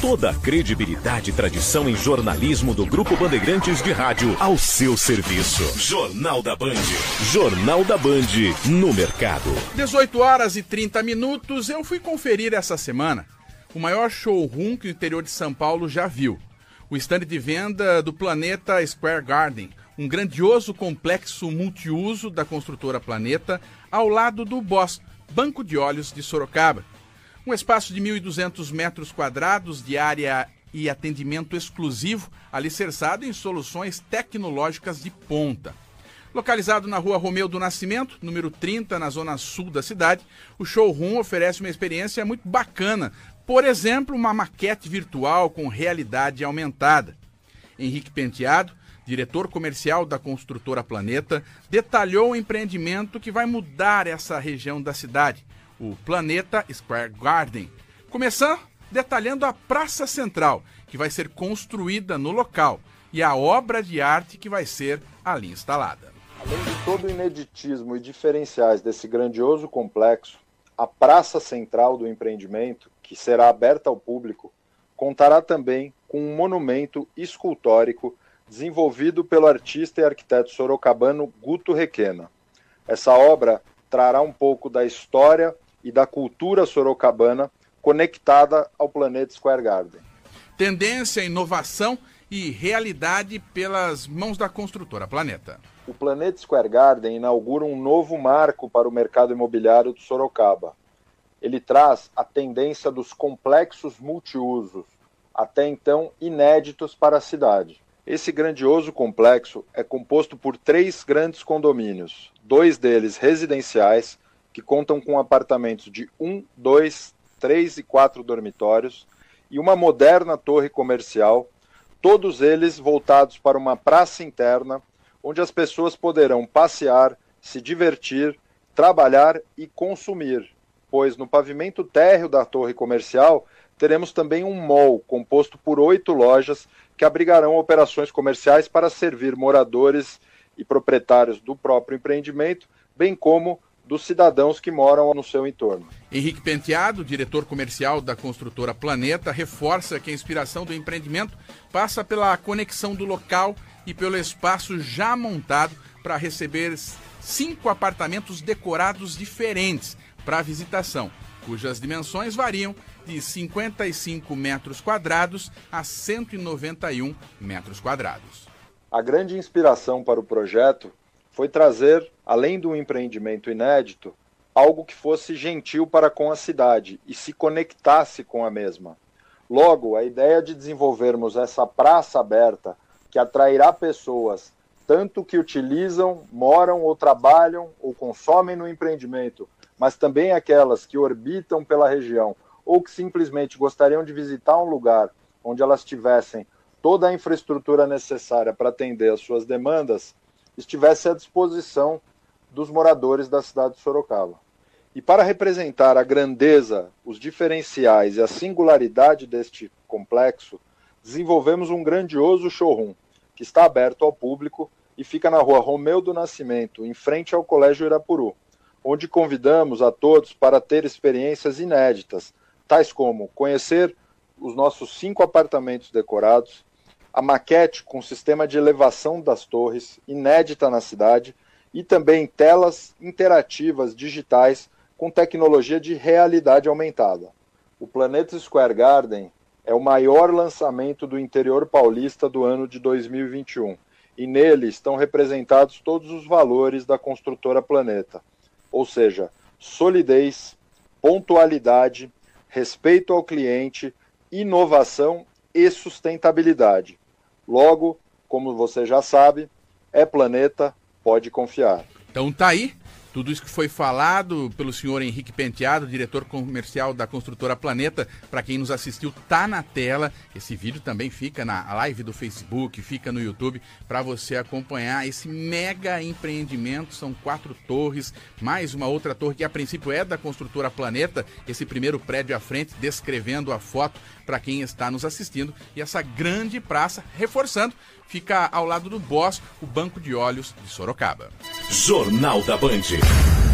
Toda a credibilidade e tradição em jornalismo do Grupo Bandeirantes de Rádio ao seu serviço. Jornal da Band. Jornal da Band no mercado. 18 horas e 30 minutos. Eu fui conferir essa semana o maior showroom que o interior de São Paulo já viu. O estande de venda do Planeta Square Garden, um grandioso complexo multiuso da construtora Planeta, ao lado do Boss, Banco de Olhos de Sorocaba. Um espaço de 1.200 metros quadrados de área e atendimento exclusivo, alicerçado em soluções tecnológicas de ponta. Localizado na rua Romeu do Nascimento, número 30, na zona sul da cidade, o showroom oferece uma experiência muito bacana. Por exemplo, uma maquete virtual com realidade aumentada. Henrique Penteado, diretor comercial da construtora Planeta, detalhou o empreendimento que vai mudar essa região da cidade o Planeta Square Garden. Começando detalhando a Praça Central, que vai ser construída no local, e a obra de arte que vai ser ali instalada. Além de todo o ineditismo e diferenciais desse grandioso complexo, a Praça Central do empreendimento, que será aberta ao público, contará também com um monumento escultórico desenvolvido pelo artista e arquiteto sorocabano Guto Requena. Essa obra trará um pouco da história e da cultura sorocabana conectada ao planeta Square Garden. Tendência, inovação e realidade pelas mãos da construtora Planeta. O Planeta Square Garden inaugura um novo marco para o mercado imobiliário de Sorocaba. Ele traz a tendência dos complexos multiusos, até então inéditos para a cidade. Esse grandioso complexo é composto por três grandes condomínios, dois deles residenciais, que contam com apartamentos de um, dois, três e quatro dormitórios e uma moderna torre comercial, todos eles voltados para uma praça interna, onde as pessoas poderão passear, se divertir, trabalhar e consumir, pois no pavimento térreo da torre comercial teremos também um mall composto por oito lojas que abrigarão operações comerciais para servir moradores e proprietários do próprio empreendimento, bem como dos cidadãos que moram no seu entorno. Henrique Penteado, diretor comercial da construtora Planeta, reforça que a inspiração do empreendimento passa pela conexão do local e pelo espaço já montado para receber cinco apartamentos decorados diferentes para visitação, cujas dimensões variam de 55 metros quadrados a 191 metros quadrados. A grande inspiração para o projeto foi trazer, além do empreendimento inédito, algo que fosse gentil para com a cidade e se conectasse com a mesma. Logo, a ideia de desenvolvermos essa praça aberta que atrairá pessoas tanto que utilizam, moram ou trabalham ou consomem no empreendimento, mas também aquelas que orbitam pela região ou que simplesmente gostariam de visitar um lugar onde elas tivessem toda a infraestrutura necessária para atender às suas demandas, estivesse à disposição dos moradores da cidade de Sorocaba. E para representar a grandeza, os diferenciais e a singularidade deste complexo, desenvolvemos um grandioso showroom que está aberto ao público e fica na rua Romeu do Nascimento, em frente ao Colégio Irapuru, onde convidamos a todos para ter experiências inéditas, tais como conhecer os nossos cinco apartamentos decorados, a maquete com sistema de elevação das torres, inédita na cidade, e também telas interativas digitais com tecnologia de realidade aumentada. O Planeta Square Garden é o maior lançamento do interior paulista do ano de 2021 e nele estão representados todos os valores da construtora Planeta, ou seja, solidez, pontualidade, respeito ao cliente, inovação e sustentabilidade. Logo, como você já sabe, é planeta, pode confiar. Então tá aí. Tudo isso que foi falado pelo senhor Henrique Penteado, diretor comercial da construtora Planeta, para quem nos assistiu, tá na tela. Esse vídeo também fica na live do Facebook, fica no YouTube, para você acompanhar esse mega empreendimento. São quatro torres, mais uma outra torre que a princípio é da construtora Planeta. Esse primeiro prédio à frente, descrevendo a foto para quem está nos assistindo. E essa grande praça, reforçando, fica ao lado do Boss, o Banco de Olhos de Sorocaba. Jornal da Band.